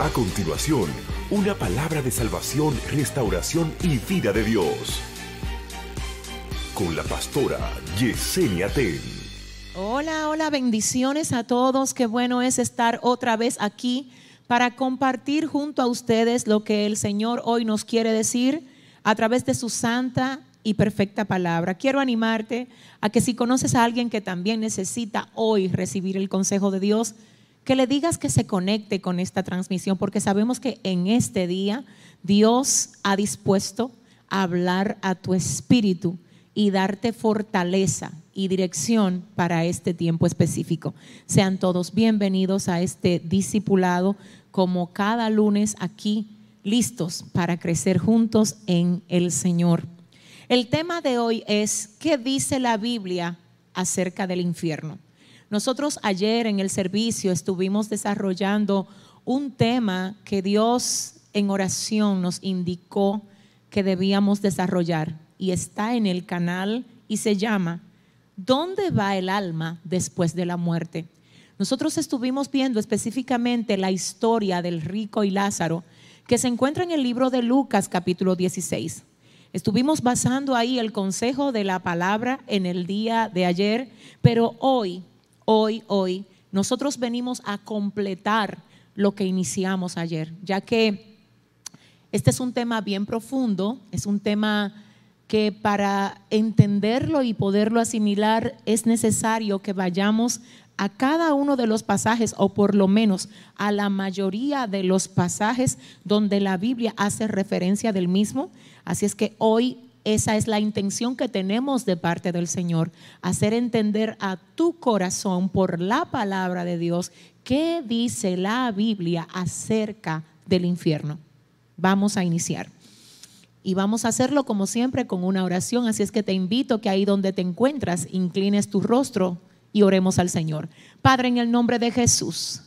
A continuación, una palabra de salvación, restauración y vida de Dios. Con la pastora Yesenia Ten. Hola, hola, bendiciones a todos. Qué bueno es estar otra vez aquí para compartir junto a ustedes lo que el Señor hoy nos quiere decir a través de su santa y perfecta palabra. Quiero animarte a que si conoces a alguien que también necesita hoy recibir el consejo de Dios, que le digas que se conecte con esta transmisión, porque sabemos que en este día Dios ha dispuesto a hablar a tu espíritu y darte fortaleza y dirección para este tiempo específico. Sean todos bienvenidos a este discipulado como cada lunes aquí, listos para crecer juntos en el Señor. El tema de hoy es, ¿qué dice la Biblia acerca del infierno? Nosotros ayer en el servicio estuvimos desarrollando un tema que Dios en oración nos indicó que debíamos desarrollar y está en el canal y se llama ¿Dónde va el alma después de la muerte? Nosotros estuvimos viendo específicamente la historia del rico y Lázaro que se encuentra en el libro de Lucas capítulo 16. Estuvimos basando ahí el consejo de la palabra en el día de ayer, pero hoy, hoy, hoy, nosotros venimos a completar lo que iniciamos ayer, ya que este es un tema bien profundo, es un tema que para entenderlo y poderlo asimilar es necesario que vayamos a cada uno de los pasajes, o por lo menos a la mayoría de los pasajes donde la Biblia hace referencia del mismo. Así es que hoy esa es la intención que tenemos de parte del Señor, hacer entender a tu corazón por la palabra de Dios qué dice la Biblia acerca del infierno. Vamos a iniciar. Y vamos a hacerlo como siempre con una oración, así es que te invito que ahí donde te encuentras inclines tu rostro y oremos al Señor. Padre, en el nombre de Jesús.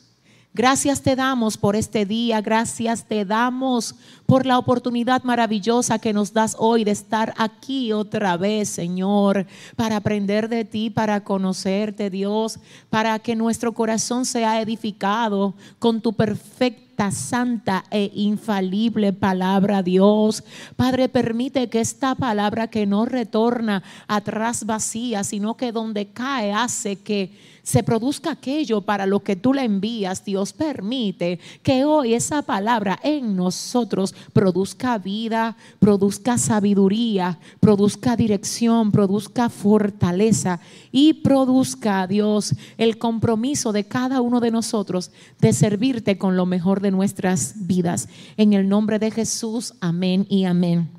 Gracias te damos por este día, gracias te damos por la oportunidad maravillosa que nos das hoy de estar aquí otra vez, Señor, para aprender de ti, para conocerte, Dios, para que nuestro corazón sea edificado con tu perfecta santa e infalible palabra, Dios. Padre, permite que esta palabra que no retorna atrás vacía, sino que donde cae hace que se produzca aquello para lo que tú le envías, Dios permite que hoy esa palabra en nosotros produzca vida, produzca sabiduría, produzca dirección, produzca fortaleza y produzca, Dios, el compromiso de cada uno de nosotros de servirte con lo mejor de nuestras vidas. En el nombre de Jesús, amén y amén.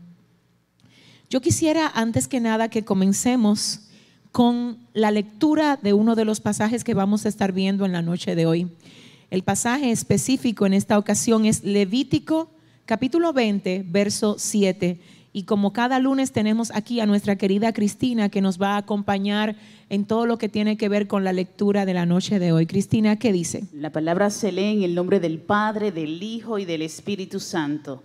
Yo quisiera antes que nada que comencemos con la lectura de uno de los pasajes que vamos a estar viendo en la noche de hoy. El pasaje específico en esta ocasión es Levítico capítulo 20, verso 7. Y como cada lunes tenemos aquí a nuestra querida Cristina que nos va a acompañar en todo lo que tiene que ver con la lectura de la noche de hoy. Cristina, ¿qué dice? La palabra se lee en el nombre del Padre, del Hijo y del Espíritu Santo.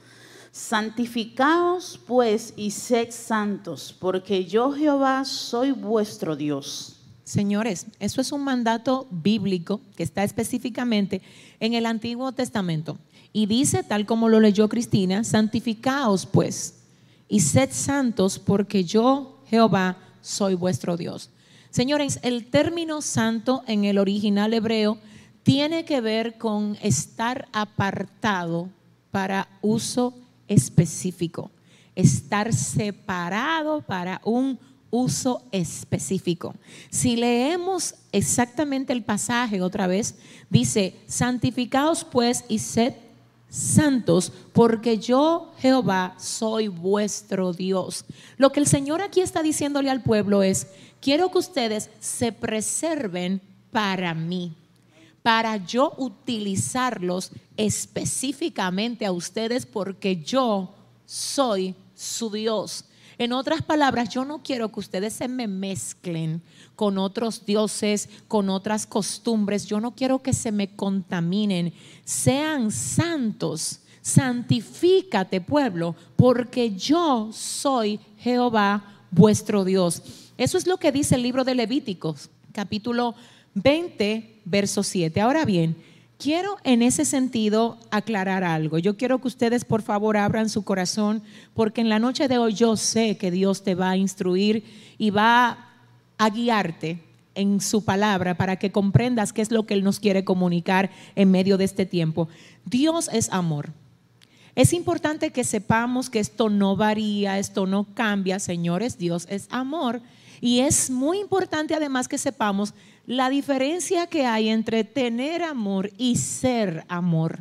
Santificaos pues y sed santos, porque yo Jehová soy vuestro Dios. Señores, eso es un mandato bíblico que está específicamente en el Antiguo Testamento. Y dice, tal como lo leyó Cristina, santificaos pues y sed santos, porque yo Jehová soy vuestro Dios. Señores, el término santo en el original hebreo tiene que ver con estar apartado para uso específico, estar separado para un uso específico. Si leemos exactamente el pasaje otra vez, dice, santificaos pues y sed santos, porque yo, Jehová, soy vuestro Dios. Lo que el Señor aquí está diciéndole al pueblo es, quiero que ustedes se preserven para mí para yo utilizarlos específicamente a ustedes porque yo soy su Dios. En otras palabras, yo no quiero que ustedes se me mezclen con otros dioses, con otras costumbres. Yo no quiero que se me contaminen. Sean santos. Santifícate, pueblo, porque yo soy Jehová vuestro Dios. Eso es lo que dice el libro de Levíticos, capítulo 20, verso 7. Ahora bien, Quiero en ese sentido aclarar algo. Yo quiero que ustedes por favor abran su corazón porque en la noche de hoy yo sé que Dios te va a instruir y va a guiarte en su palabra para que comprendas qué es lo que Él nos quiere comunicar en medio de este tiempo. Dios es amor. Es importante que sepamos que esto no varía, esto no cambia, señores, Dios es amor. Y es muy importante además que sepamos la diferencia que hay entre tener amor y ser amor.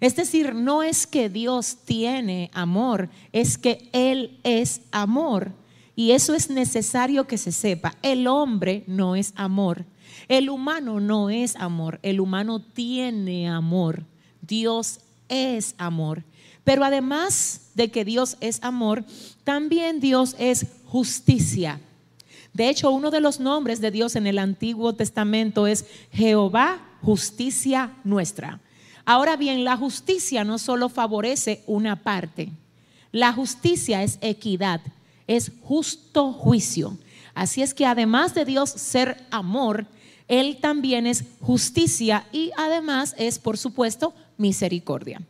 Es decir, no es que Dios tiene amor, es que Él es amor. Y eso es necesario que se sepa. El hombre no es amor. El humano no es amor. El humano tiene amor. Dios es amor. Pero además de que Dios es amor, también Dios es justicia. De hecho, uno de los nombres de Dios en el Antiguo Testamento es Jehová, justicia nuestra. Ahora bien, la justicia no solo favorece una parte, la justicia es equidad, es justo juicio. Así es que además de Dios ser amor, Él también es justicia y además es, por supuesto, misericordia.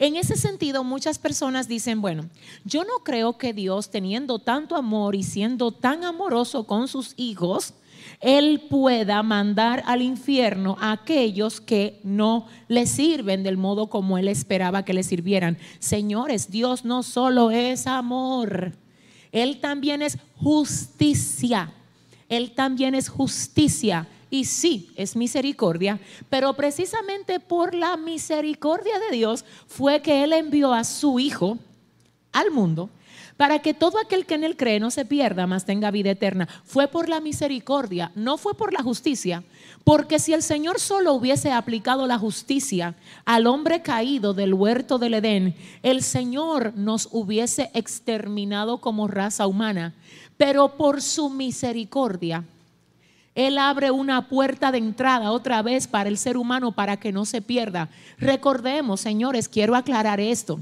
En ese sentido, muchas personas dicen, bueno, yo no creo que Dios, teniendo tanto amor y siendo tan amoroso con sus hijos, Él pueda mandar al infierno a aquellos que no le sirven del modo como Él esperaba que le sirvieran. Señores, Dios no solo es amor, Él también es justicia. Él también es justicia y sí, es misericordia, pero precisamente por la misericordia de Dios fue que Él envió a su Hijo al mundo para que todo aquel que en Él cree no se pierda, mas tenga vida eterna. Fue por la misericordia, no fue por la justicia. Porque si el Señor solo hubiese aplicado la justicia al hombre caído del huerto del Edén, el Señor nos hubiese exterminado como raza humana. Pero por su misericordia, él abre una puerta de entrada otra vez para el ser humano para que no se pierda. Recordemos, señores, quiero aclarar esto.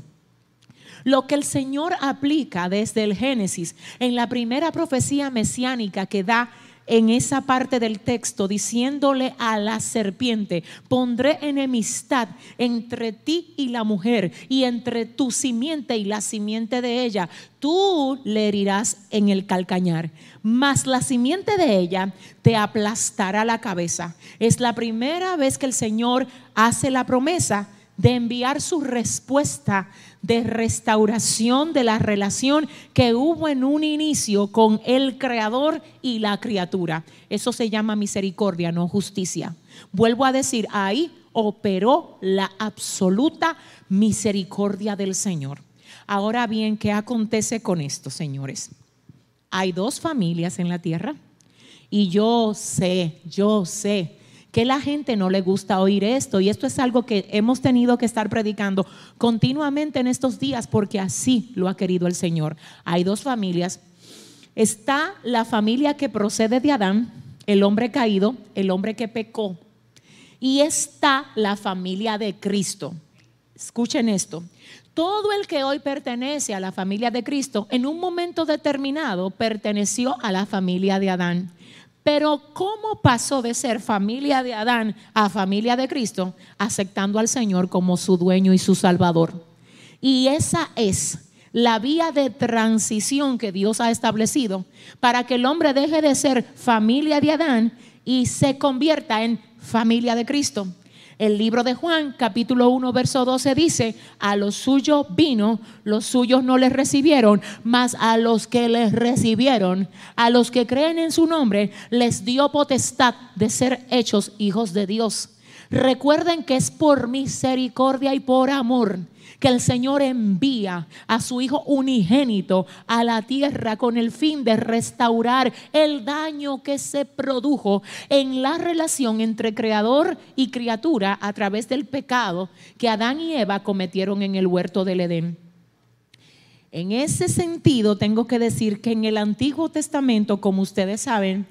Lo que el Señor aplica desde el Génesis en la primera profecía mesiánica que da en esa parte del texto diciéndole a la serpiente, pondré enemistad entre ti y la mujer y entre tu simiente y la simiente de ella. Tú le herirás en el calcañar, mas la simiente de ella te aplastará la cabeza. Es la primera vez que el Señor hace la promesa de enviar su respuesta de restauración de la relación que hubo en un inicio con el creador y la criatura. Eso se llama misericordia, no justicia. Vuelvo a decir, ahí operó la absoluta misericordia del Señor. Ahora bien, ¿qué acontece con esto, señores? Hay dos familias en la tierra y yo sé, yo sé que la gente no le gusta oír esto y esto es algo que hemos tenido que estar predicando continuamente en estos días porque así lo ha querido el Señor. Hay dos familias. Está la familia que procede de Adán, el hombre caído, el hombre que pecó. Y está la familia de Cristo. Escuchen esto. Todo el que hoy pertenece a la familia de Cristo, en un momento determinado perteneció a la familia de Adán. Pero ¿cómo pasó de ser familia de Adán a familia de Cristo? Aceptando al Señor como su dueño y su salvador. Y esa es la vía de transición que Dios ha establecido para que el hombre deje de ser familia de Adán y se convierta en familia de Cristo. El libro de Juan, capítulo 1, verso 12 dice, a los suyos vino, los suyos no les recibieron, mas a los que les recibieron, a los que creen en su nombre, les dio potestad de ser hechos hijos de Dios. Recuerden que es por misericordia y por amor que el Señor envía a su Hijo unigénito a la tierra con el fin de restaurar el daño que se produjo en la relación entre creador y criatura a través del pecado que Adán y Eva cometieron en el huerto del Edén. En ese sentido, tengo que decir que en el Antiguo Testamento, como ustedes saben,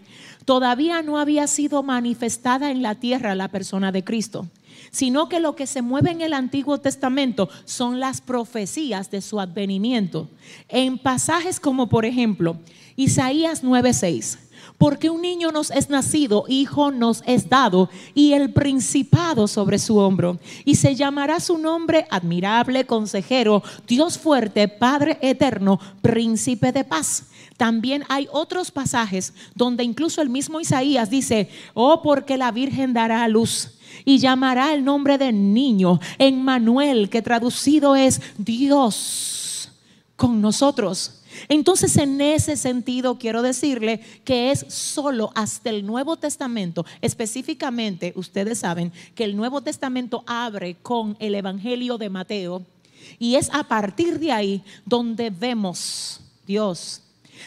todavía no había sido manifestada en la tierra la persona de Cristo sino que lo que se mueve en el Antiguo Testamento son las profecías de su advenimiento. En pasajes como por ejemplo Isaías 9:6, Porque un niño nos es nacido, hijo nos es dado, y el principado sobre su hombro. Y se llamará su nombre admirable, consejero, Dios fuerte, Padre eterno, príncipe de paz. También hay otros pasajes donde incluso el mismo Isaías dice, oh, porque la Virgen dará a luz y llamará el nombre de niño en Manuel, que traducido es Dios con nosotros. Entonces, en ese sentido, quiero decirle que es solo hasta el Nuevo Testamento, específicamente, ustedes saben que el Nuevo Testamento abre con el Evangelio de Mateo y es a partir de ahí donde vemos Dios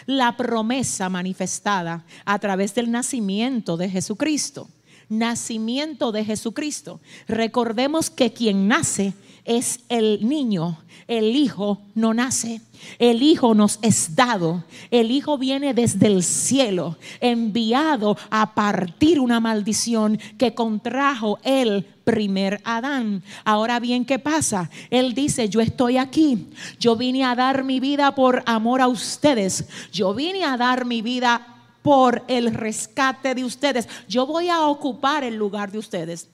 la promesa manifestada a través del nacimiento de Jesucristo. Nacimiento de Jesucristo. Recordemos que quien nace es el niño, el hijo no nace. El Hijo nos es dado. El Hijo viene desde el cielo, enviado a partir una maldición que contrajo el primer Adán. Ahora bien, ¿qué pasa? Él dice, yo estoy aquí. Yo vine a dar mi vida por amor a ustedes. Yo vine a dar mi vida por el rescate de ustedes. Yo voy a ocupar el lugar de ustedes.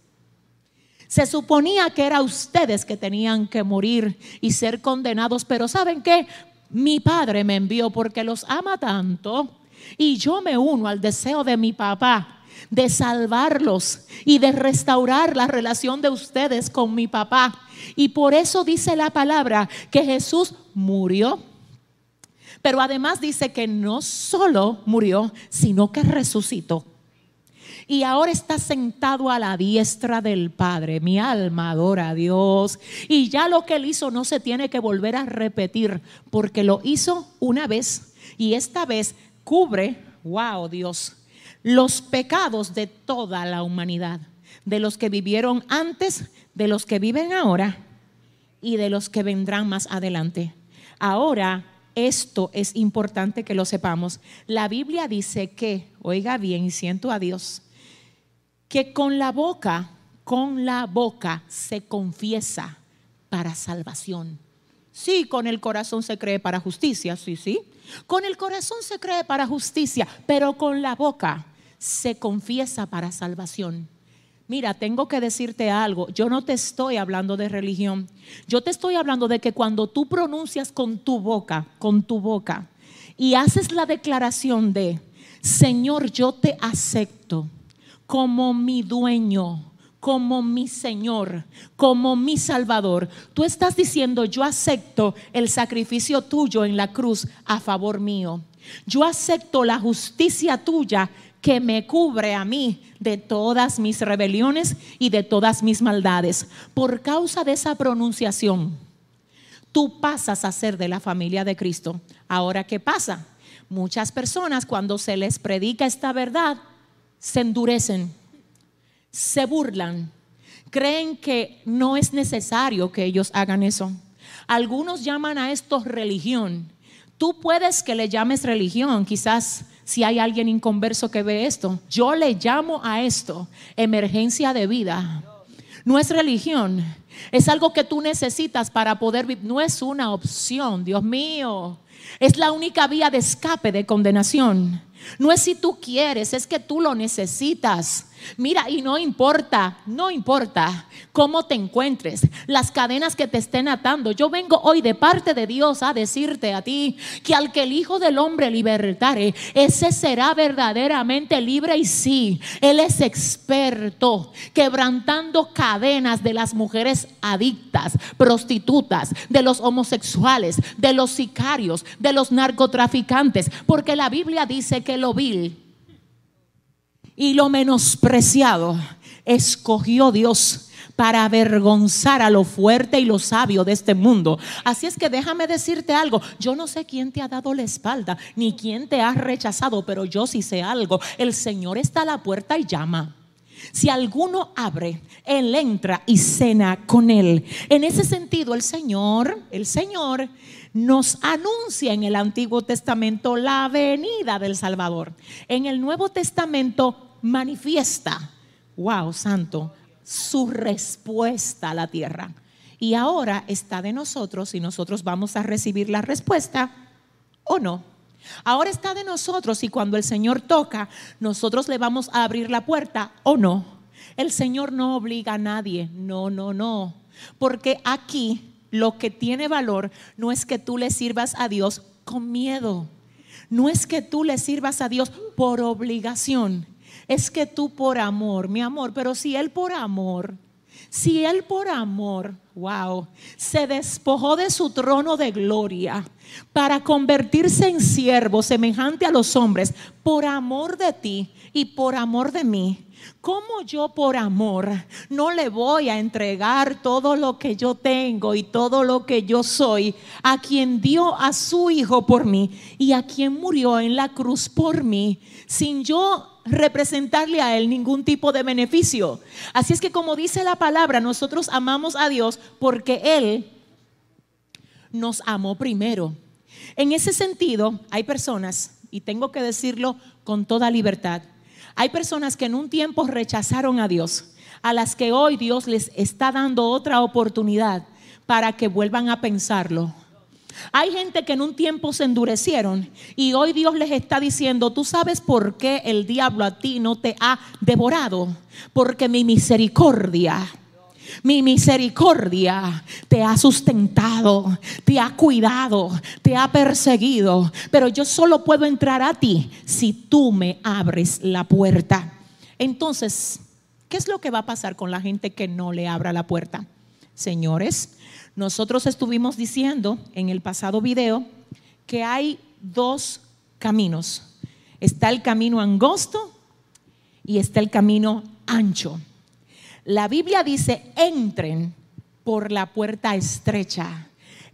Se suponía que era ustedes que tenían que morir y ser condenados, pero ¿saben qué? Mi padre me envió porque los ama tanto y yo me uno al deseo de mi papá de salvarlos y de restaurar la relación de ustedes con mi papá. Y por eso dice la palabra que Jesús murió. Pero además dice que no solo murió, sino que resucitó y ahora está sentado a la diestra del Padre. Mi alma adora a Dios. Y ya lo que él hizo no se tiene que volver a repetir, porque lo hizo una vez y esta vez cubre, wow Dios, los pecados de toda la humanidad, de los que vivieron antes, de los que viven ahora y de los que vendrán más adelante. Ahora esto es importante que lo sepamos. La Biblia dice que, oiga bien, y siento a Dios, que con la boca, con la boca se confiesa para salvación. Sí, con el corazón se cree para justicia, sí, sí. Con el corazón se cree para justicia, pero con la boca se confiesa para salvación. Mira, tengo que decirte algo. Yo no te estoy hablando de religión. Yo te estoy hablando de que cuando tú pronuncias con tu boca, con tu boca, y haces la declaración de, Señor, yo te acepto como mi dueño, como mi Señor, como mi Salvador. Tú estás diciendo, yo acepto el sacrificio tuyo en la cruz a favor mío. Yo acepto la justicia tuya que me cubre a mí de todas mis rebeliones y de todas mis maldades. Por causa de esa pronunciación, tú pasas a ser de la familia de Cristo. Ahora, ¿qué pasa? Muchas personas cuando se les predica esta verdad, se endurecen, se burlan, creen que no es necesario que ellos hagan eso. Algunos llaman a esto religión. Tú puedes que le llames religión, quizás si hay alguien inconverso que ve esto. Yo le llamo a esto emergencia de vida. No es religión, es algo que tú necesitas para poder vivir. No es una opción, Dios mío. Es la única vía de escape de condenación. No es si tú quieres, es que tú lo necesitas. Mira, y no importa, no importa cómo te encuentres, las cadenas que te estén atando. Yo vengo hoy de parte de Dios a decirte a ti que al que el Hijo del Hombre libertare, ese será verdaderamente libre y sí, Él es experto quebrantando cadenas de las mujeres adictas, prostitutas, de los homosexuales, de los sicarios, de los narcotraficantes, porque la Biblia dice que lo vil y lo menospreciado escogió Dios para avergonzar a lo fuerte y lo sabio de este mundo. Así es que déjame decirte algo, yo no sé quién te ha dado la espalda, ni quién te ha rechazado, pero yo sí sé algo, el Señor está a la puerta y llama. Si alguno abre, Él entra y cena con Él. En ese sentido, el Señor, el Señor nos anuncia en el Antiguo Testamento la venida del Salvador. En el Nuevo Testamento manifiesta, wow, santo, su respuesta a la tierra. Y ahora está de nosotros si nosotros vamos a recibir la respuesta o no. Ahora está de nosotros y cuando el Señor toca, nosotros le vamos a abrir la puerta o no. El Señor no obliga a nadie, no, no, no. Porque aquí lo que tiene valor no es que tú le sirvas a Dios con miedo, no es que tú le sirvas a Dios por obligación, es que tú por amor, mi amor, pero si Él por amor, si Él por amor, wow, se despojó de su trono de gloria para convertirse en siervo semejante a los hombres, por amor de ti y por amor de mí, ¿Cómo yo por amor no le voy a entregar todo lo que yo tengo y todo lo que yo soy a quien dio a su Hijo por mí y a quien murió en la cruz por mí sin yo representarle a Él ningún tipo de beneficio? Así es que como dice la palabra, nosotros amamos a Dios porque Él nos amó primero. En ese sentido, hay personas, y tengo que decirlo con toda libertad, hay personas que en un tiempo rechazaron a Dios, a las que hoy Dios les está dando otra oportunidad para que vuelvan a pensarlo. Hay gente que en un tiempo se endurecieron y hoy Dios les está diciendo, tú sabes por qué el diablo a ti no te ha devorado, porque mi misericordia mi misericordia te ha sustentado, te ha cuidado, te ha perseguido. Pero yo solo puedo entrar a ti si tú me abres la puerta. Entonces, ¿qué es lo que va a pasar con la gente que no le abra la puerta? Señores, nosotros estuvimos diciendo en el pasado video que hay dos caminos. Está el camino angosto y está el camino ancho. La Biblia dice, entren por la puerta estrecha.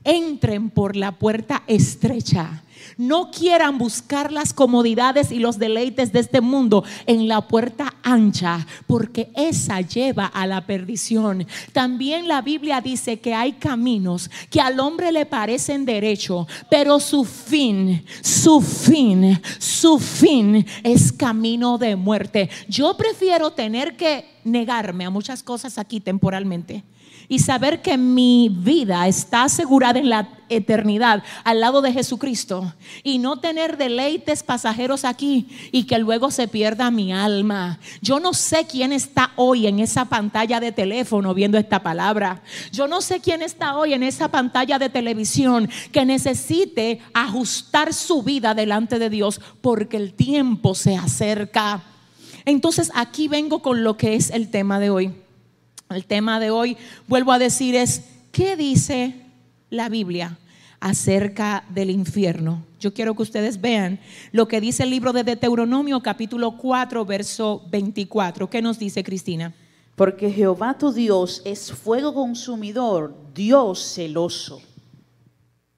Entren por la puerta estrecha. No quieran buscar las comodidades y los deleites de este mundo en la puerta ancha, porque esa lleva a la perdición. También la Biblia dice que hay caminos que al hombre le parecen derecho, pero su fin, su fin, su fin es camino de muerte. Yo prefiero tener que negarme a muchas cosas aquí temporalmente y saber que mi vida está asegurada en la eternidad al lado de Jesucristo y no tener deleites pasajeros aquí y que luego se pierda mi alma. Yo no sé quién está hoy en esa pantalla de teléfono viendo esta palabra. Yo no sé quién está hoy en esa pantalla de televisión que necesite ajustar su vida delante de Dios porque el tiempo se acerca. Entonces aquí vengo con lo que es el tema de hoy. El tema de hoy, vuelvo a decir, es, ¿qué dice la Biblia acerca del infierno? Yo quiero que ustedes vean lo que dice el libro de Deuteronomio capítulo 4, verso 24. ¿Qué nos dice Cristina? Porque Jehová tu Dios es fuego consumidor, Dios celoso.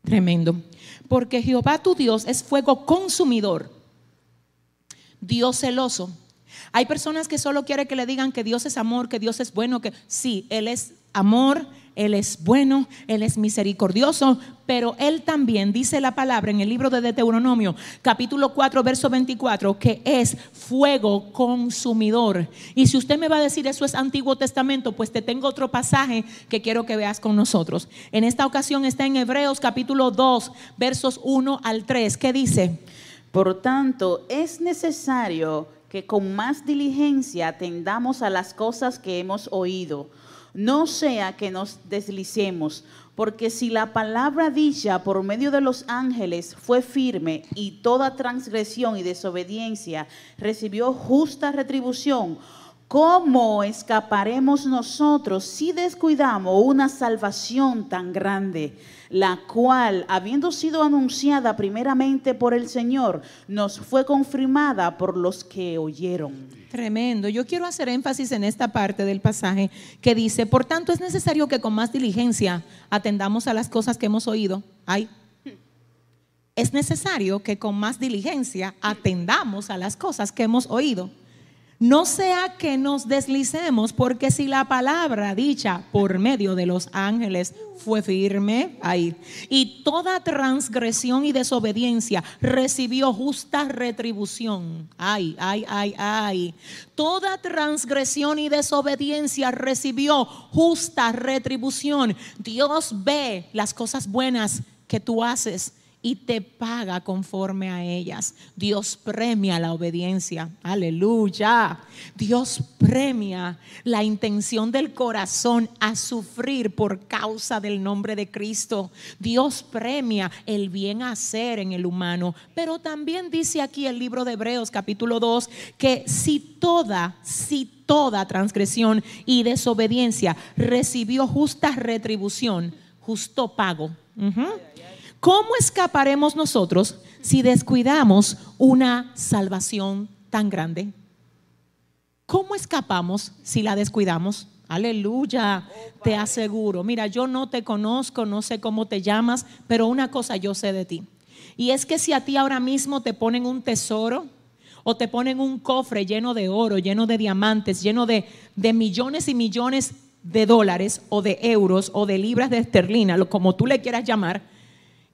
Tremendo. Porque Jehová tu Dios es fuego consumidor, Dios celoso. Hay personas que solo quieren que le digan que Dios es amor, que Dios es bueno, que sí, Él es amor, Él es bueno, Él es misericordioso, pero Él también dice la palabra en el libro de Deuteronomio, capítulo 4, verso 24, que es fuego consumidor. Y si usted me va a decir eso es Antiguo Testamento, pues te tengo otro pasaje que quiero que veas con nosotros. En esta ocasión está en Hebreos capítulo 2, versos 1 al 3, que dice, por tanto, es necesario que con más diligencia atendamos a las cosas que hemos oído, no sea que nos deslicemos, porque si la palabra dicha por medio de los ángeles fue firme y toda transgresión y desobediencia recibió justa retribución, ¿cómo escaparemos nosotros si descuidamos una salvación tan grande? la cual, habiendo sido anunciada primeramente por el Señor, nos fue confirmada por los que oyeron. Tremendo. Yo quiero hacer énfasis en esta parte del pasaje que dice, por tanto es necesario que con más diligencia atendamos a las cosas que hemos oído. Ay. Es necesario que con más diligencia atendamos a las cosas que hemos oído. No sea que nos deslicemos, porque si la palabra dicha por medio de los ángeles fue firme, ahí, y toda transgresión y desobediencia recibió justa retribución. Ay, ay, ay, ay. Toda transgresión y desobediencia recibió justa retribución. Dios ve las cosas buenas que tú haces y te paga conforme a ellas. Dios premia la obediencia. Aleluya. Dios premia la intención del corazón a sufrir por causa del nombre de Cristo. Dios premia el bien hacer en el humano. Pero también dice aquí el libro de Hebreos capítulo 2 que si toda, si toda transgresión y desobediencia recibió justa retribución, justo pago. ¿Cómo escaparemos nosotros si descuidamos una salvación tan grande? ¿Cómo escapamos si la descuidamos? Aleluya, te aseguro. Mira, yo no te conozco, no sé cómo te llamas, pero una cosa yo sé de ti. Y es que si a ti ahora mismo te ponen un tesoro o te ponen un cofre lleno de oro, lleno de diamantes, lleno de, millones y millones de dólares o de euros o de libras de esterlina, como tú le quieras llamar,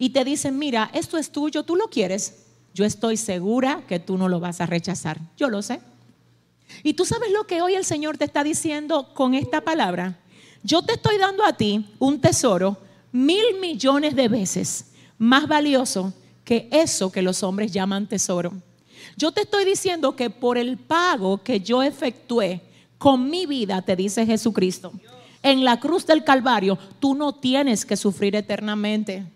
y te dicen, mira, esto es tuyo, tú lo quieres, yo estoy segura que tú no lo vas a rechazar. Yo lo sé. Y tú sabes lo que hoy el Señor te está diciendo con esta palabra. Yo te estoy dando a ti un tesoro mil millones de veces más valioso que eso que los hombres llaman tesoro. Yo te estoy diciendo que por el pago que yo efectué con mi vida, te dice Jesucristo, en la cruz del Calvario, tú no tienes que sufrir eternamente.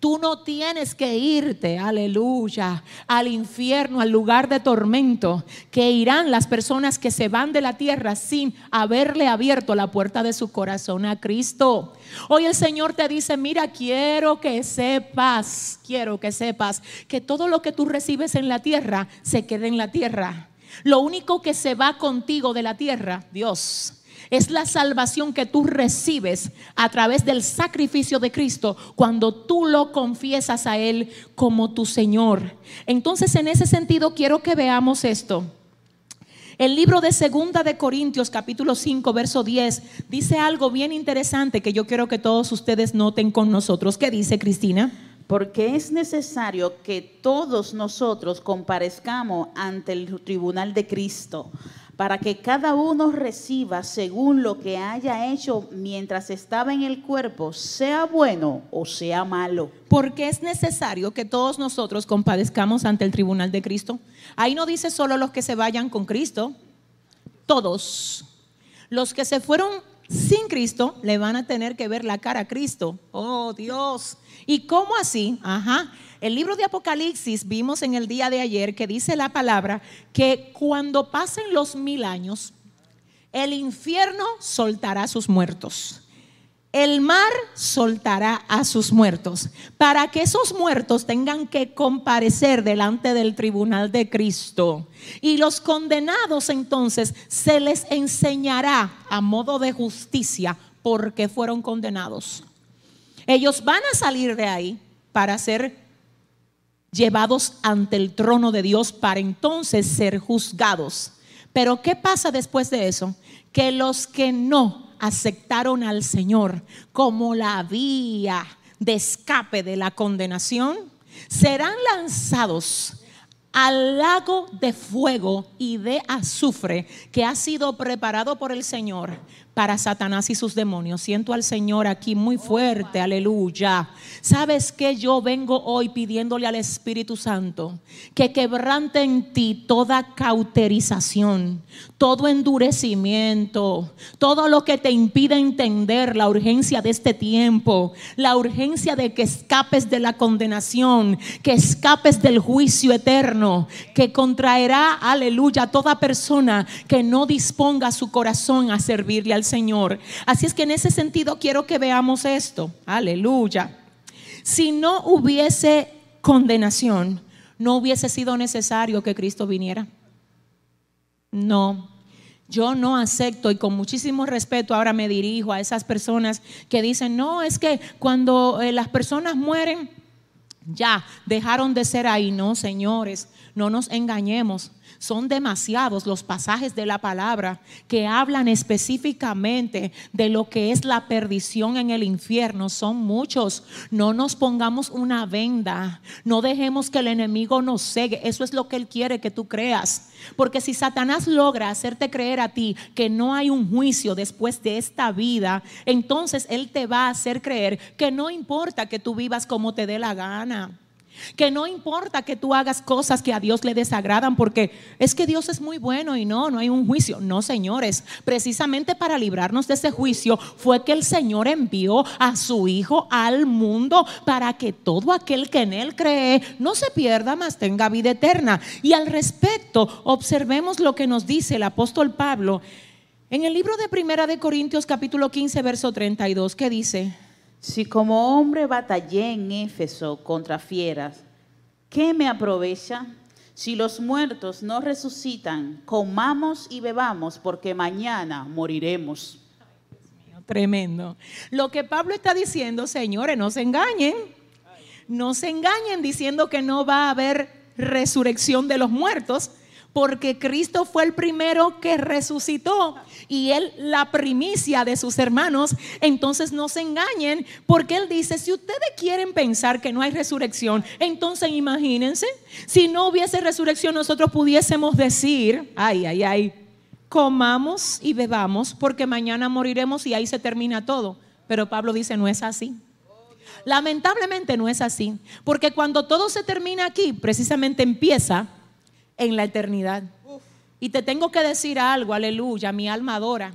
Tú no tienes que irte, aleluya, al infierno, al lugar de tormento, que irán las personas que se van de la tierra sin haberle abierto la puerta de su corazón a Cristo. Hoy el Señor te dice, mira, quiero que sepas, quiero que sepas que todo lo que tú recibes en la tierra se quede en la tierra. Lo único que se va contigo de la tierra, Dios, es la salvación que tú recibes a través del sacrificio de Cristo cuando tú lo confiesas a Él como tu Señor. Entonces, en ese sentido, quiero que veamos esto. El libro de Segunda de Corintios, capítulo 5, verso 10, dice algo bien interesante que yo quiero que todos ustedes noten con nosotros. ¿Qué dice Cristina? Porque es necesario que todos nosotros comparezcamos ante el tribunal de Cristo para que cada uno reciba según lo que haya hecho mientras estaba en el cuerpo, sea bueno o sea malo. Porque es necesario que todos nosotros compadezcamos ante el tribunal de Cristo. Ahí no dice solo los que se vayan con Cristo, todos. Los que se fueron sin Cristo le van a tener que ver la cara a Cristo. Oh Dios. ¿Y cómo así? Ajá. El libro de Apocalipsis vimos en el día de ayer que dice la palabra que cuando pasen los mil años, el infierno soltará a sus muertos. El mar soltará a sus muertos para que esos muertos tengan que comparecer delante del tribunal de Cristo. Y los condenados entonces se les enseñará a modo de justicia porque fueron condenados. Ellos van a salir de ahí para ser llevados ante el trono de Dios para entonces ser juzgados. Pero ¿qué pasa después de eso? Que los que no aceptaron al Señor como la vía de escape de la condenación, serán lanzados al lago de fuego y de azufre que ha sido preparado por el Señor para Satanás y sus demonios. Siento al Señor aquí muy fuerte, aleluya. ¿Sabes que Yo vengo hoy pidiéndole al Espíritu Santo que quebrante en ti toda cauterización, todo endurecimiento, todo lo que te impide entender la urgencia de este tiempo, la urgencia de que escapes de la condenación, que escapes del juicio eterno, que contraerá, aleluya, toda persona que no disponga su corazón a servirle Señor. Así es que en ese sentido quiero que veamos esto. Aleluya. Si no hubiese condenación, no hubiese sido necesario que Cristo viniera. No, yo no acepto y con muchísimo respeto ahora me dirijo a esas personas que dicen, no, es que cuando eh, las personas mueren, ya dejaron de ser ahí. No, señores, no nos engañemos. Son demasiados los pasajes de la palabra que hablan específicamente de lo que es la perdición en el infierno. Son muchos. No nos pongamos una venda. No dejemos que el enemigo nos cegue. Eso es lo que él quiere que tú creas. Porque si Satanás logra hacerte creer a ti que no hay un juicio después de esta vida, entonces él te va a hacer creer que no importa que tú vivas como te dé la gana Que no importa que tú hagas cosas que a Dios le desagradan porque es que Dios es muy bueno y no, no hay un juicio. No, señores, precisamente para librarnos de ese juicio fue que el Señor envió a su Hijo al mundo para que todo aquel que en Él cree no se pierda, más tenga vida eterna. Y al respecto, observemos lo que nos dice el apóstol Pablo en el libro de Primera de Corintios capítulo 15, verso 32, ¿qué dice? Si como hombre batallé en Éfeso contra fieras, ¿qué me aprovecha? Si los muertos no resucitan, comamos y bebamos, porque mañana moriremos. Tremendo. Lo que Pablo está diciendo, señores, no se engañen. No se engañen diciendo que no va a haber resurrección de los muertos, porque Cristo fue el primero que resucitó y Él la primicia de sus hermanos. Entonces no se engañen, porque Él dice, si ustedes quieren pensar que no hay resurrección, entonces imagínense, si no hubiese resurrección, nosotros pudiésemos decir, ay, ay, ay, comamos y bebamos, porque mañana moriremos y ahí se termina todo. Pero Pablo dice, no es así. Lamentablemente no es así, porque cuando todo se termina aquí, precisamente empieza en la eternidad. Y te tengo que decir algo, aleluya, mi alma adora.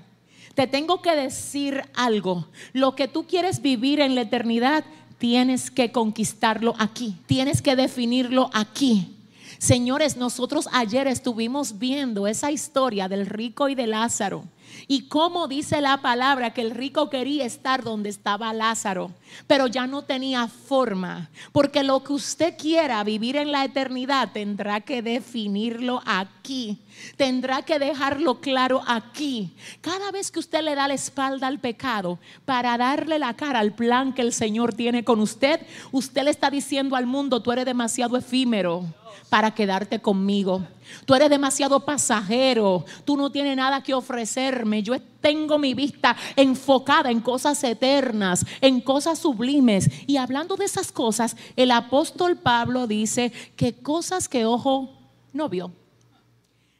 Te tengo que decir algo. Lo que tú quieres vivir en la eternidad, tienes que conquistarlo aquí. Tienes que definirlo aquí. Señores, nosotros ayer estuvimos viendo esa historia del rico y de Lázaro. Y cómo dice la palabra que el rico quería estar donde estaba Lázaro, pero ya no tenía forma, porque lo que usted quiera vivir en la eternidad tendrá que definirlo aquí, tendrá que dejarlo claro aquí. Cada vez que usted le da la espalda al pecado para darle la cara al plan que el Señor tiene con usted, usted le está diciendo al mundo, tú eres demasiado efímero para quedarte conmigo. Tú eres demasiado pasajero, tú no tienes nada que ofrecerme. Yo tengo mi vista enfocada en cosas eternas, en cosas sublimes. Y hablando de esas cosas, el apóstol Pablo dice que cosas que ojo no vio,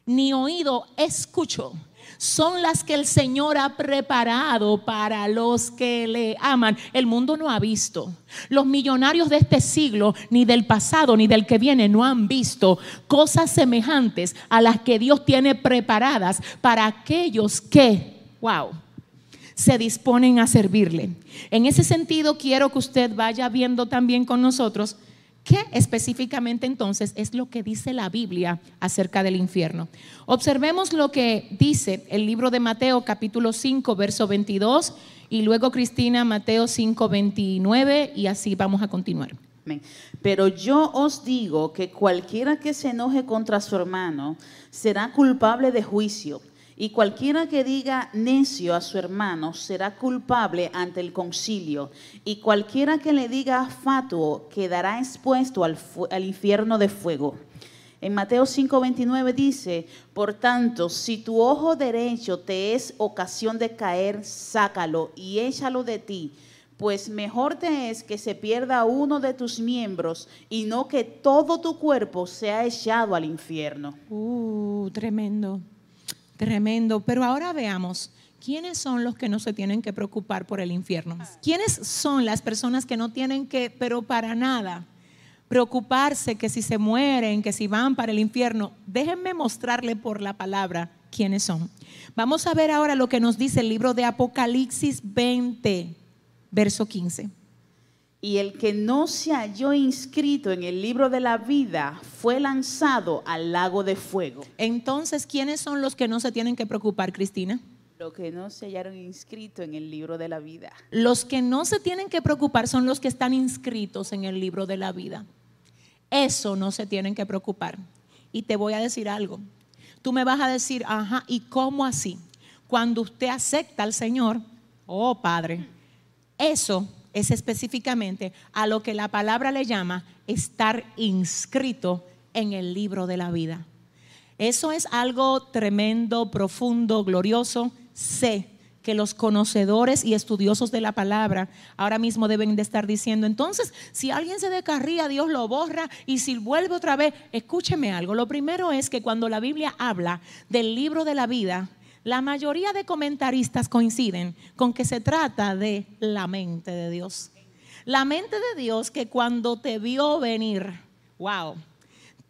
ni oído escuchó son las que el Señor ha preparado para los que le aman. El mundo no ha visto. Los millonarios de este siglo, ni del pasado, ni del que viene, no han visto cosas semejantes a las que Dios tiene preparadas para aquellos que, wow, se disponen a servirle. En ese sentido, quiero que usted vaya viendo también con nosotros ¿Qué específicamente entonces es lo que dice la Biblia acerca del infierno? Observemos lo que dice el libro de Mateo capítulo 5, verso 22 y luego Cristina Mateo 5, 29 y así vamos a continuar. Pero yo os digo que cualquiera que se enoje contra su hermano será culpable de juicio. Y cualquiera que diga necio a su hermano será culpable ante el concilio. Y cualquiera que le diga fatuo quedará expuesto al, infierno de fuego. En Mateo 5:29 dice, por tanto, si tu ojo derecho te es ocasión de caer, sácalo y échalo de ti, pues mejor te es que se pierda uno de tus miembros y no que todo tu cuerpo sea echado al infierno. Uh, tremendo. Tremendo. Pero ahora veamos, ¿quiénes son los que no se tienen que preocupar por el infierno? ¿Quiénes son las personas que no tienen que, pero para nada, preocuparse que si se mueren, que si van para el infierno? Déjenme mostrarle por la palabra quiénes son. Vamos a ver ahora lo que nos dice el libro de Apocalipsis 20, verso 15 y el que no se halló inscrito en el libro de la vida fue lanzado al lago de fuego. Entonces, ¿quiénes son los que no se tienen que preocupar, Cristina? Los que no se hallaron inscritos en el libro de la vida. Los que no se tienen que preocupar son los que están inscritos en el libro de la vida. Eso no se tienen que preocupar. Y te voy a decir algo. Tú me vas a decir, ajá, ¿y cómo así? Cuando usted acepta al Señor, oh Padre, eso es específicamente a lo que la palabra le llama estar inscrito en el libro de la vida. Eso es algo tremendo, profundo, glorioso. Sé que los conocedores y estudiosos de la palabra ahora mismo deben de estar diciendo, entonces, si alguien se descarría, Dios lo borra y si vuelve otra vez, escúcheme algo. Lo primero es que cuando la Biblia habla del libro de la vida, la mayoría de comentaristas coinciden con que se trata de la mente de Dios. La mente de Dios que cuando te vio venir, wow,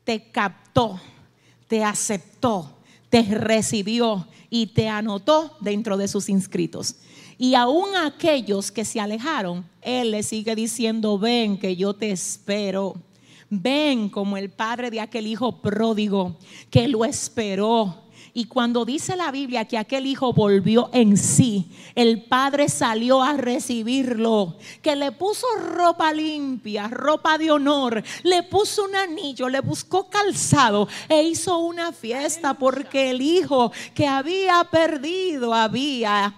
te captó, te aceptó, te recibió y te anotó dentro de sus inscritos. Y aún aquellos que se alejaron, Él le sigue diciendo, ven que yo te espero. Ven como el padre de aquel hijo pródigo que lo esperó y cuando dice la Biblia que aquel hijo volvió en sí, el padre salió a recibirlo, que le puso ropa limpia, ropa de honor, le puso un anillo, le buscó calzado e hizo una fiesta porque el hijo que había perdido había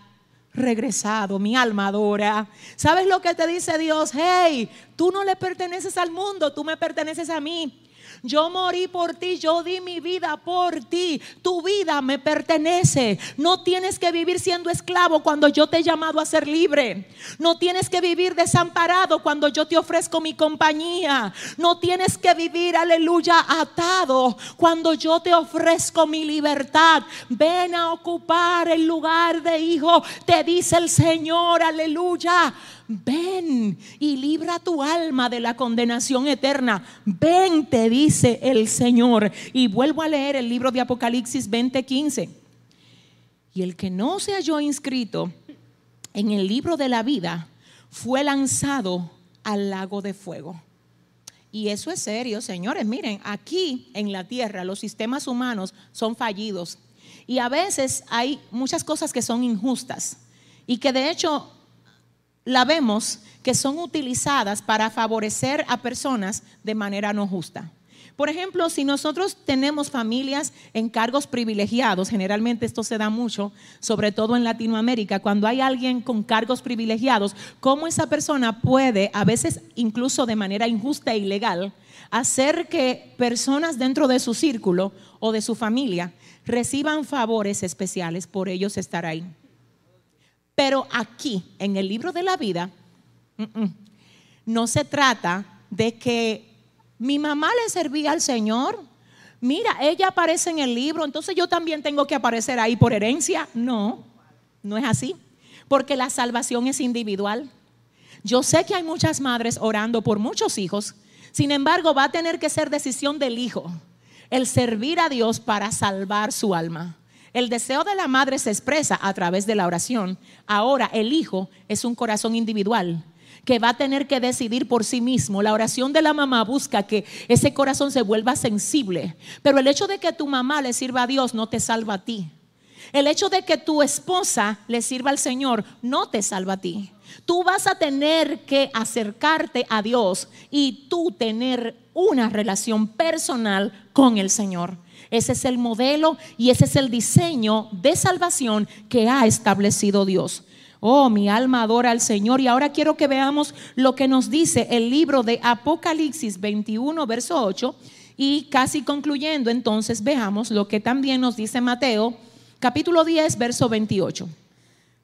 regresado, mi alma adora. ¿Sabes lo que te dice Dios? Hey, tú no le perteneces al mundo, tú me perteneces a mí. Yo morí por ti, yo di mi vida por ti. Tu vida me pertenece. No tienes que vivir siendo esclavo cuando yo te he llamado a ser libre. No tienes que vivir desamparado cuando yo te ofrezco mi compañía. No tienes que vivir, aleluya, atado cuando yo te ofrezco mi libertad. Ven a ocupar el lugar de hijo, te dice el Señor, aleluya ven y libra tu alma de la condenación eterna. Ven, te dice el Señor. Y vuelvo a leer el libro de Apocalipsis 20:15. Y el que no se halló inscrito en el libro de la vida fue lanzado al lago de fuego. Y eso es serio, señores. Miren, aquí en la tierra los sistemas humanos son fallidos. Y a veces hay muchas cosas que son injustas. Y que de hecho la vemos que son utilizadas para favorecer a personas de manera no justa. Por ejemplo, si nosotros tenemos familias en cargos privilegiados, generalmente esto se da mucho, sobre todo en Latinoamérica, cuando hay alguien con cargos privilegiados, ¿cómo esa persona puede, a veces incluso de manera injusta e ilegal, hacer que personas dentro de su círculo o de su familia reciban favores especiales por ellos estar ahí? Pero aquí, en el libro de la vida, no se trata de que mi mamá le servía al Señor. Mira, ella aparece en el libro, entonces yo también tengo que aparecer ahí por herencia. No, no es así, porque la salvación es individual. Yo sé que hay muchas madres orando por muchos hijos, sin embargo va a tener que ser decisión del hijo el servir a Dios para salvar su alma. El deseo de la madre se expresa a través de la oración. Ahora el hijo es un corazón individual que va a tener que decidir por sí mismo. La oración de la mamá busca que ese corazón se vuelva sensible. Pero el hecho de que tu mamá le sirva a Dios no te salva a ti. El hecho de que tu esposa le sirva al Señor no te salva a ti. Tú vas a tener que acercarte a Dios y tú tener una relación personal con el Señor. Ese es el modelo y ese es el diseño de salvación que ha establecido Dios. Oh, mi alma adora al Señor. Y ahora quiero que veamos lo que nos dice el libro de Apocalipsis 21, verso 8. Y casi concluyendo, entonces veamos lo que también nos dice Mateo, capítulo 10, verso 28.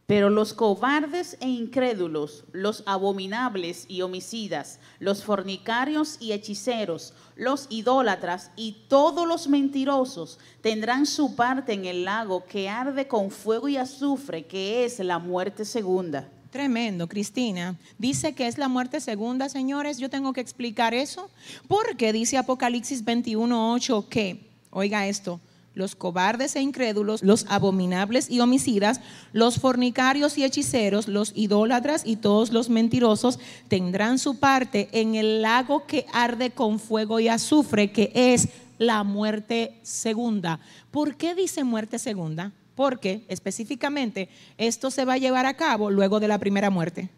Pero los cobardes e incrédulos, los abominables y homicidas, los fornicarios y hechiceros, los idólatras y todos los mentirosos tendrán su parte en el lago que arde con fuego y azufre, que es la muerte segunda. Tremendo, Cristina. Dice que es la muerte segunda, señores. Yo tengo que explicar eso. Porque dice Apocalipsis 21.8 que, oiga esto, los cobardes e incrédulos, los abominables y homicidas, los fornicarios y hechiceros, los idólatras y todos los mentirosos tendrán su parte en el lago que arde con fuego y azufre, que es la muerte segunda. ¿Por qué dice muerte segunda? Porque específicamente esto se va a llevar a cabo luego de la primera muerte.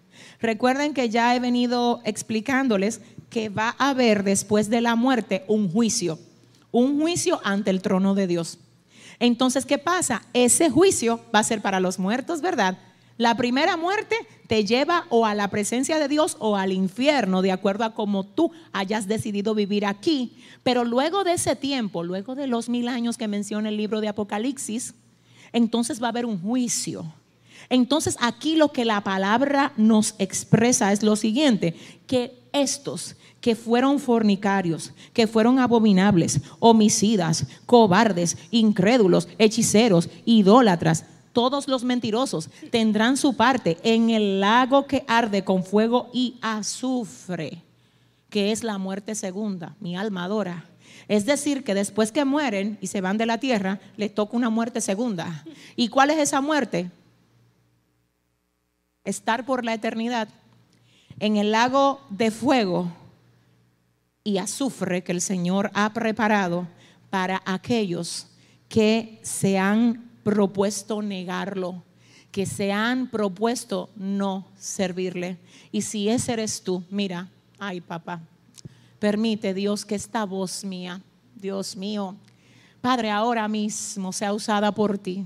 Recuerden que ya he venido explicándoles que va a haber después de la muerte un juicio un juicio ante el trono de Dios. Entonces, ¿qué pasa? Ese juicio va a ser para los muertos, ¿verdad? La primera muerte te lleva o a la presencia de Dios o al infierno, de acuerdo a cómo tú hayas decidido vivir aquí. Pero luego de ese tiempo, luego de los mil años que menciona el libro de Apocalipsis, entonces va a haber un juicio. Entonces aquí lo que la palabra nos expresa es lo siguiente, que estos que fueron fornicarios, que fueron abominables, homicidas, cobardes, incrédulos, hechiceros, idólatras, todos los mentirosos tendrán su parte en el lago que arde con fuego y azufre, que es la muerte segunda. Mi alma adora. Es decir, que después que mueren y se van de la tierra, les toca una muerte segunda. ¿Y cuál es esa muerte? Estar por la eternidad en el lago de fuego y azufre que el Señor ha preparado para aquellos que se han propuesto negarlo, que se han propuesto no servirle. Y si ese eres tú, mira, ay papá, permite Dios que esta voz mía, Dios mío, Padre, ahora mismo sea usada por ti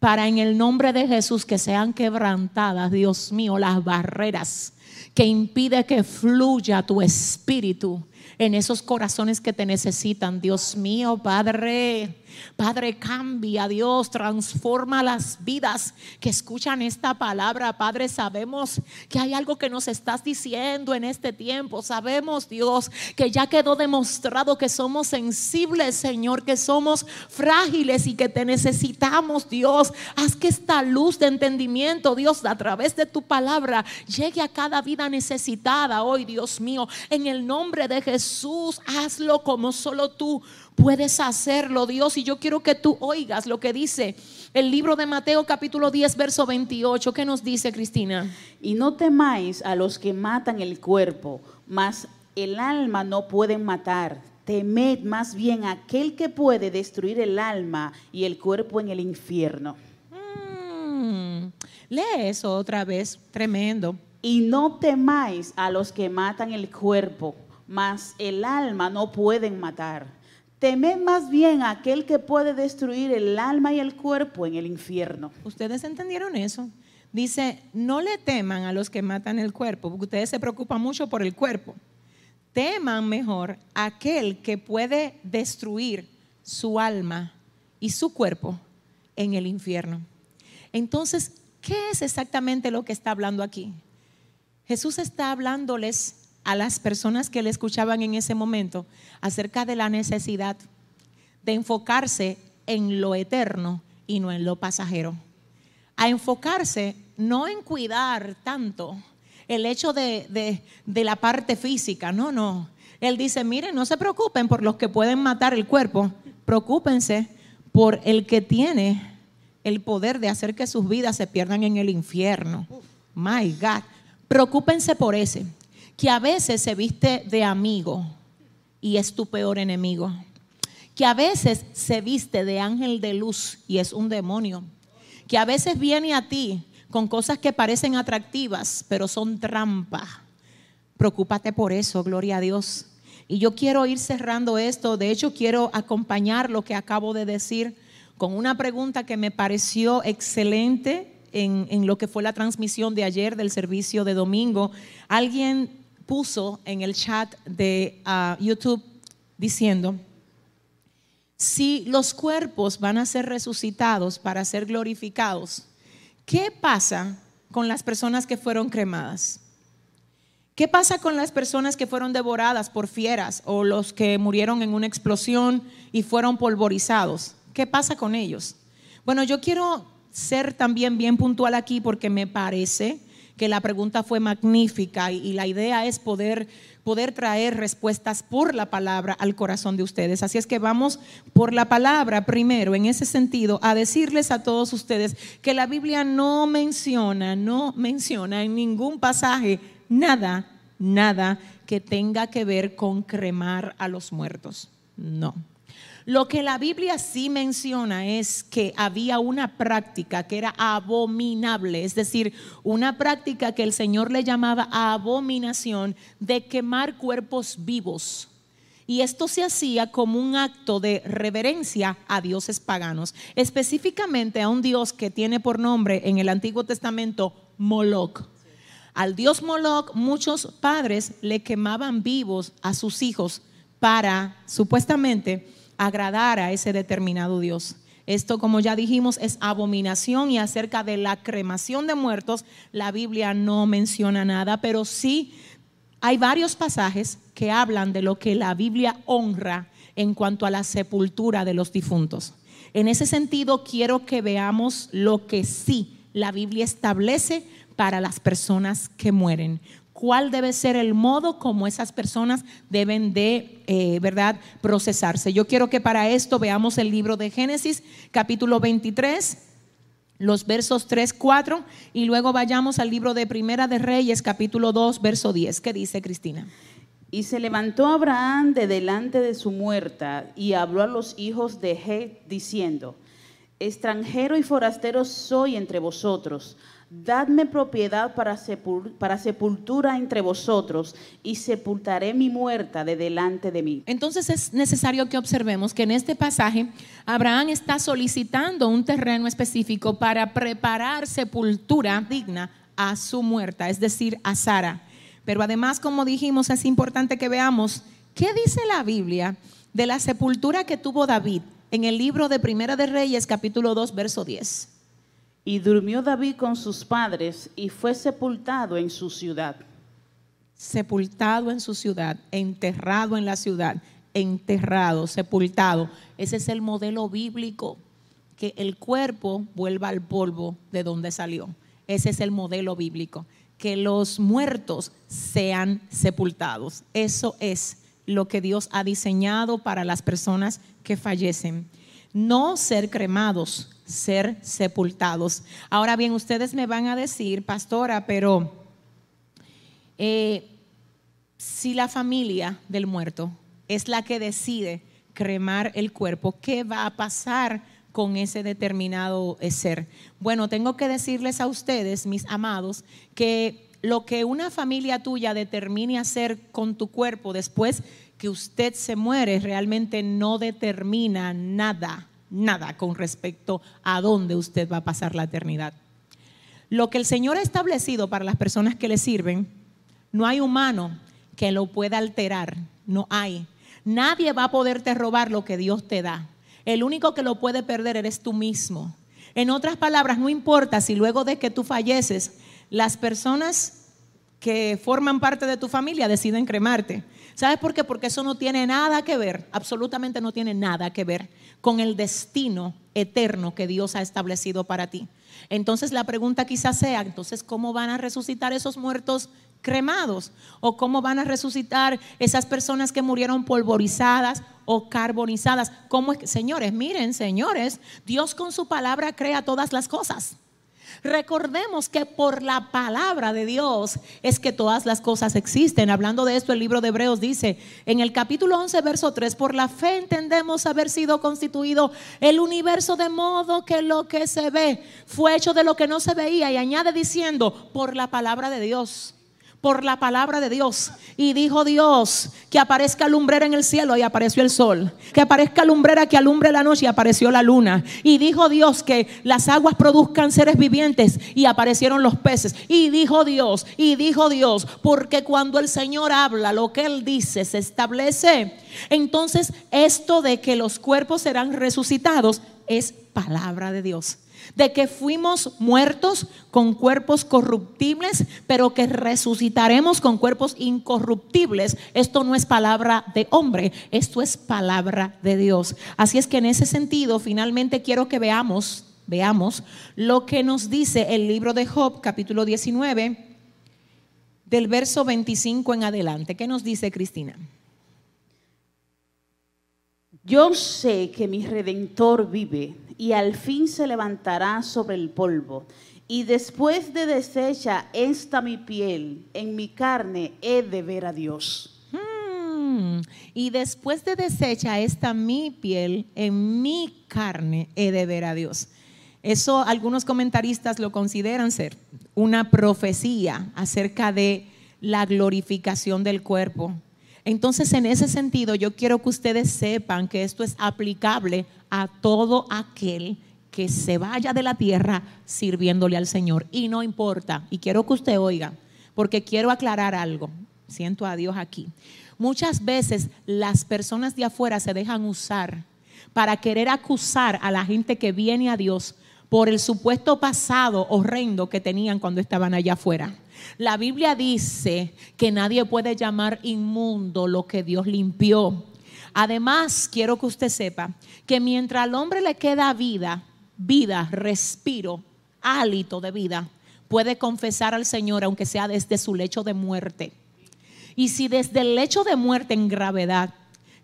para en el nombre de Jesús que sean quebrantadas, Dios mío, las barreras que impide que fluya tu espíritu en esos corazones que te necesitan. Dios mío, Padre, Padre, cambia, Dios, transforma las vidas que escuchan esta palabra. Padre, sabemos que hay algo que nos estás diciendo en este tiempo. Sabemos, Dios, que ya quedó demostrado que somos sensibles, Señor, que somos frágiles y que te necesitamos, Dios. Haz que esta luz de entendimiento, Dios, a través de tu palabra, llegue a cada vida necesitada hoy, Dios mío. En el nombre de Jesús, hazlo como solo tú puedes hacerlo, Dios. Y yo quiero que tú oigas lo que dice el libro de Mateo capítulo 10, verso 28. ¿Qué nos dice Cristina? Y no temáis a los que matan el cuerpo, mas el alma no pueden matar. Temed más bien a aquel que puede destruir el alma y el cuerpo en el infierno. Mm, lee eso otra vez, tremendo. Y no temáis a los que matan el cuerpo, mas el alma no pueden matar Temed más bien a aquel que puede destruir el alma y el cuerpo en el infierno. ¿Ustedes entendieron eso? Dice, no le teman a los que matan el cuerpo, porque ustedes se preocupan mucho por el cuerpo. Teman mejor aquel que puede destruir su alma y su cuerpo en el infierno. Entonces, ¿qué es exactamente lo que está hablando aquí? Jesús está hablándoles a las personas que le escuchaban en ese momento acerca de la necesidad de enfocarse en lo eterno y no en lo pasajero. A enfocarse no en cuidar tanto el hecho de, la parte física, no, no. Él dice, miren, no se preocupen por los que pueden matar el cuerpo, preocúpense por el que tiene el poder de hacer que sus vidas se pierdan en el infierno. My God, preocúpense por ese que a veces se viste de amigo y es tu peor enemigo. Que a veces se viste de ángel de luz y es un demonio. Que a veces viene a ti con cosas que parecen atractivas, pero son trampa. Preocúpate por eso, gloria a Dios. Y yo quiero ir cerrando esto. De hecho, quiero acompañar lo que acabo de decir con una pregunta que me pareció excelente en, en, lo que fue la transmisión de ayer del servicio de domingo. Alguien puso en el chat de ah, YouTube diciendo, si los cuerpos van a ser resucitados para ser glorificados, ¿qué pasa con las personas que fueron cremadas? ¿Qué pasa con las personas que fueron devoradas por fieras o los que murieron en una explosión y fueron polvorizados? ¿Qué pasa con ellos? Bueno, yo quiero ser también bien puntual aquí porque me parece que la pregunta fue magnífica y, la idea es poder, poder traer respuestas por la palabra al corazón de ustedes. Así es que vamos por la palabra primero, en ese sentido, a decirles a todos ustedes que la Biblia no menciona, no menciona en ningún pasaje nada, nada que tenga que ver con cremar a los muertos. No. Lo que la Biblia sí menciona es que había una práctica que era abominable, es decir, una práctica que el Señor le llamaba abominación de quemar cuerpos vivos. Y esto se hacía como un acto de reverencia a dioses paganos, específicamente a un dios que tiene por nombre en el Antiguo Testamento Moloch. Al dios Moloch muchos padres le quemaban vivos a sus hijos para supuestamente agradar a ese determinado Dios. Esto, como ya dijimos, es abominación y acerca de la cremación de muertos, la Biblia no menciona nada, pero sí hay varios pasajes que hablan de lo que la Biblia honra en cuanto a la sepultura de los difuntos. En ese sentido, quiero que veamos lo que sí la Biblia establece para las personas que mueren. ¿Cuál debe ser el modo como esas personas deben de, eh, verdad, procesarse? Yo quiero que para esto veamos el libro de Génesis, capítulo 23, los versos 3, 4, y luego vayamos al libro de Primera de Reyes, capítulo 2, verso 10. ¿Qué dice Cristina? Y se levantó Abraham de delante de su muerta y habló a los hijos de Het diciendo, extranjero y forastero soy entre vosotros, dadme propiedad para, sepultura entre vosotros y sepultaré mi muerta de delante de mí. Entonces es necesario que observemos que en este pasaje Abraham está solicitando un terreno específico para preparar sepultura digna a su muerta, es decir, a Sara. Pero además, como dijimos, es importante que veamos qué dice la Biblia de la sepultura que tuvo David en el libro de Primera de Reyes, capítulo 2, verso 10. Y durmió David con sus padres y fue sepultado en su ciudad. Sepultado en su ciudad, enterrado en la ciudad, enterrado, sepultado. Ese es el modelo bíblico, que el cuerpo vuelva al polvo de donde salió. Ese es el modelo bíblico que los muertos sean sepultados. Eso es lo que Dios ha diseñado para las personas que fallecen. No ser cremados, ser sepultados. Ahora bien, ustedes me van a decir, pastora, pero eh, si la familia del muerto es la que decide cremar el cuerpo, ¿qué va a pasar con ese determinado eh, ser. Bueno, tengo que decirles a ustedes, mis amados, que lo que una familia tuya determine hacer con tu cuerpo después que usted se muere realmente no determina nada, nada con respecto a dónde usted va a pasar la eternidad. Lo que el Señor ha establecido para las personas que le sirven, no hay humano que lo pueda alterar, no hay. Nadie va a poderte robar lo que Dios te da. El único que lo puede perder eres tú mismo. En otras palabras, no importa si luego de que tú falleces, las personas que forman parte de tu familia deciden cremarte. ¿Sabes por qué? Porque eso no tiene nada que ver, absolutamente no tiene nada que ver con el destino eterno que Dios ha establecido para ti. Entonces la pregunta quizás sea, entonces, ¿cómo van a resucitar esos muertos cremados? ¿O cómo van a resucitar esas personas que murieron polvorizadas o carbonizadas? ¿Cómo es Señores, miren, señores, Dios con su palabra crea todas las cosas. Recordemos que por la palabra de Dios es que todas las cosas existen. Hablando de esto, el libro de Hebreos dice en el capítulo 11, verso 3, por la fe entendemos haber sido constituido el universo de modo que lo que se ve fue hecho de lo que no se veía y añade diciendo, por la palabra de Dios por la palabra de Dios. Y dijo Dios que aparezca lumbrera en el cielo y apareció el sol. Que aparezca lumbrera que alumbre la noche y apareció la luna. Y dijo Dios que las aguas produzcan seres vivientes y aparecieron los peces. Y dijo Dios, y dijo Dios, porque cuando el Señor habla, lo que Él dice se establece. Entonces esto de que los cuerpos serán resucitados es palabra de Dios de que fuimos muertos con cuerpos corruptibles, pero que resucitaremos con cuerpos incorruptibles. Esto no es palabra de hombre, esto es palabra de Dios. Así es que en ese sentido, finalmente quiero que veamos, veamos lo que nos dice el libro de Job, capítulo 19, del verso 25 en adelante. ¿Qué nos dice Cristina? Yo sé que mi redentor vive y al fin se levantará sobre el polvo. Y después de deshecha esta mi piel, en mi carne he de ver a Dios. Hmm. Y después de deshecha esta mi piel, en mi carne he de ver a Dios. Eso algunos comentaristas lo consideran ser una profecía acerca de la glorificación del cuerpo. Entonces, en ese sentido, yo quiero que ustedes sepan que esto es aplicable a todo aquel que se vaya de la tierra sirviéndole al Señor. Y no importa, y quiero que usted oiga, porque quiero aclarar algo. Siento a Dios aquí. Muchas veces las personas de afuera se dejan usar para querer acusar a la gente que viene a Dios por el supuesto pasado horrendo que tenían cuando estaban allá afuera. La Biblia dice que nadie puede llamar inmundo lo que Dios limpió. Además, quiero que usted sepa que mientras al hombre le queda vida, vida, respiro, hálito de vida, puede confesar al Señor aunque sea desde su lecho de muerte. Y si desde el lecho de muerte en gravedad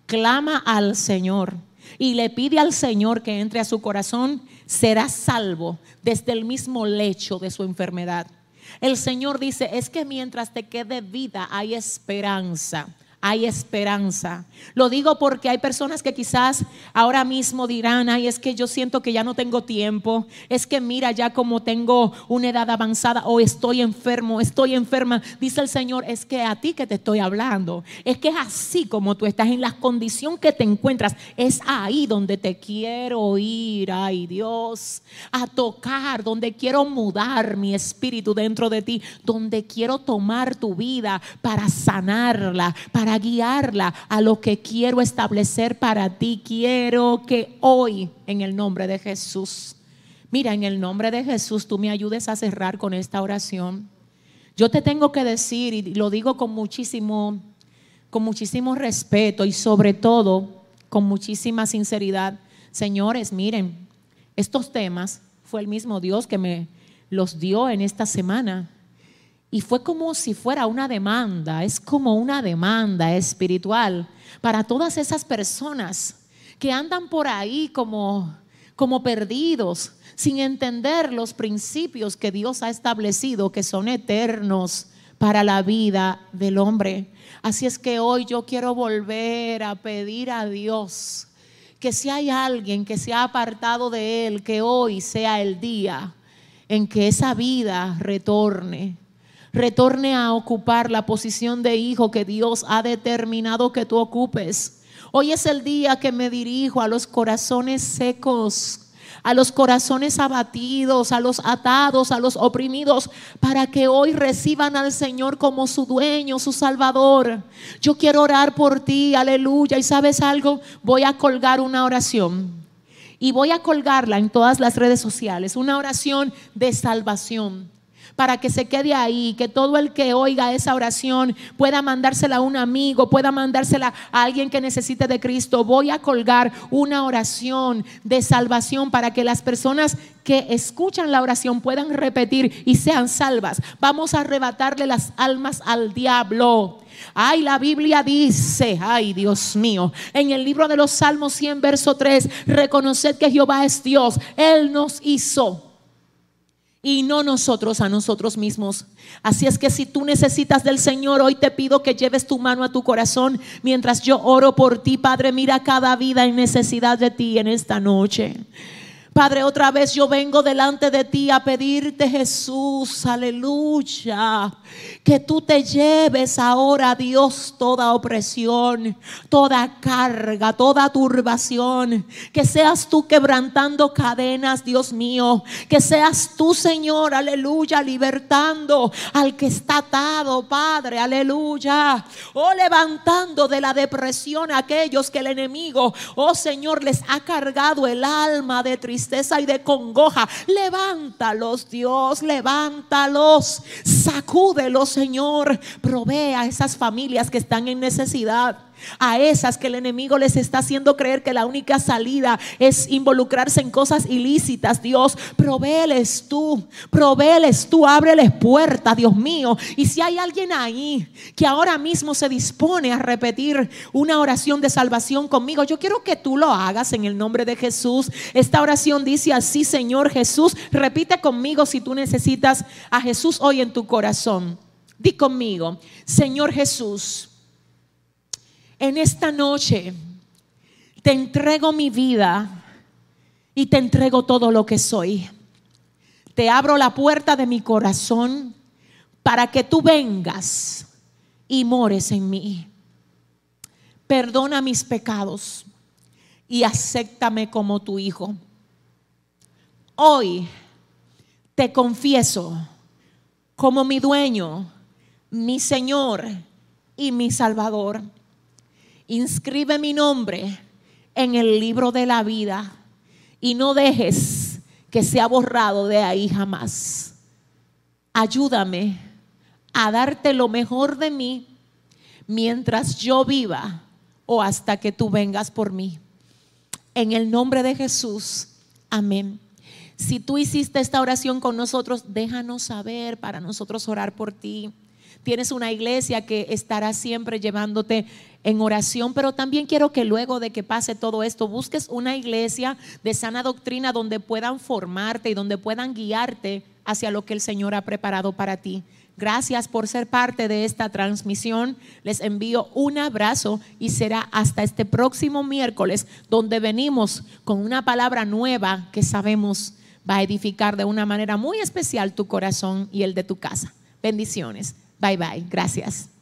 clama al Señor y le pide al Señor que entre a su corazón, será salvo desde el mismo lecho de su enfermedad. El Señor dice, es que mientras te quede vida hay esperanza hay esperanza. Lo digo porque hay personas que quizás ahora mismo dirán, ay, es que yo siento que ya no tengo tiempo, es que mira ya como tengo una edad avanzada o estoy enfermo, estoy enferma. Dice el Señor, es que a ti que te estoy hablando, es que es así como tú estás en la condición que te encuentras, es ahí donde te quiero ir, ay Dios, a tocar, donde quiero mudar mi espíritu dentro de ti, donde quiero tomar tu vida para sanarla, para guiarla a lo que quiero establecer para ti. Quiero que hoy, en el nombre de Jesús, mira, en el nombre de Jesús, tú me ayudes a cerrar con esta oración. Yo te tengo que decir, y lo digo con muchísimo, con muchísimo respeto y sobre todo con muchísima sinceridad, señores, miren, estos temas fue el mismo Dios que me los dio en esta semana. Y fue como si fuera una demanda, es como una demanda espiritual para todas esas personas que andan por ahí como, como perdidos, sin entender los principios que Dios ha establecido, que son eternos para la vida del hombre. Así es que hoy yo quiero volver a pedir a Dios que si hay alguien que se ha apartado de Él, que hoy sea el día en que esa vida retorne retorne a ocupar la posición de hijo que Dios ha determinado que tú ocupes. Hoy es el día que me dirijo a los corazones secos, a los corazones abatidos, a los atados, a los oprimidos, para que hoy reciban al Señor como su dueño, su Salvador. Yo quiero orar por ti, aleluya. Y sabes algo, voy a colgar una oración. Y voy a colgarla en todas las redes sociales, una oración de salvación para que se quede ahí, que todo el que oiga esa oración pueda mandársela a un amigo, pueda mandársela a alguien que necesite de Cristo. Voy a colgar una oración de salvación para que las personas que escuchan la oración puedan repetir y sean salvas. Vamos a arrebatarle las almas al diablo. Ay, la Biblia dice, ay Dios mío, en el libro de los Salmos 100, verso 3, reconoced que Jehová es Dios, Él nos hizo y no nosotros a nosotros mismos. Así es que si tú necesitas del Señor, hoy te pido que lleves tu mano a tu corazón mientras yo oro por ti, Padre. Mira cada vida en necesidad de ti en esta noche. Padre, otra vez yo vengo delante de ti a pedirte, Jesús, aleluya, que tú te lleves ahora, Dios, toda opresión, toda carga, toda turbación, que seas tú quebrantando cadenas, Dios mío, que seas tú, Señor, aleluya, libertando al que está atado, Padre, aleluya, o levantando de la depresión a aquellos que el enemigo, oh Señor, les ha cargado el alma de tristeza y de congoja. Levántalos, Dios, levántalos. Sacúdelos, Señor. Provee a esas familias que están en necesidad a esas que el enemigo les está haciendo creer que la única salida es involucrarse en cosas ilícitas. Dios, provéles tú, provéles tú, ábreles puertas, Dios mío. Y si hay alguien ahí que ahora mismo se dispone a repetir una oración de salvación conmigo, yo quiero que tú lo hagas en el nombre de Jesús. Esta oración dice así, Señor Jesús, repite conmigo si tú necesitas a Jesús hoy en tu corazón. Di conmigo, Señor Jesús en esta noche te entrego mi vida y te entrego todo lo que soy. Te abro la puerta de mi corazón para que tú vengas y mores en mí. Perdona mis pecados y acéptame como tu hijo. Hoy te confieso como mi dueño, mi Señor y mi Salvador inscribe mi nombre en el libro de la vida y no dejes que sea borrado de ahí jamás. Ayúdame a darte lo mejor de mí mientras yo viva o hasta que tú vengas por mí. En el nombre de Jesús, amén. Si tú hiciste esta oración con nosotros, déjanos saber para nosotros orar por ti. Tienes una iglesia que estará siempre llevándote en oración, pero también quiero que luego de que pase todo esto, busques una iglesia de sana doctrina donde puedan formarte y donde puedan guiarte hacia lo que el Señor ha preparado para ti. Gracias por ser parte de esta transmisión. Les envío un abrazo y será hasta este próximo miércoles donde venimos con una palabra nueva que sabemos va a edificar de una manera muy especial tu corazón y el de tu casa. Bendiciones. Bye bye. Gracias.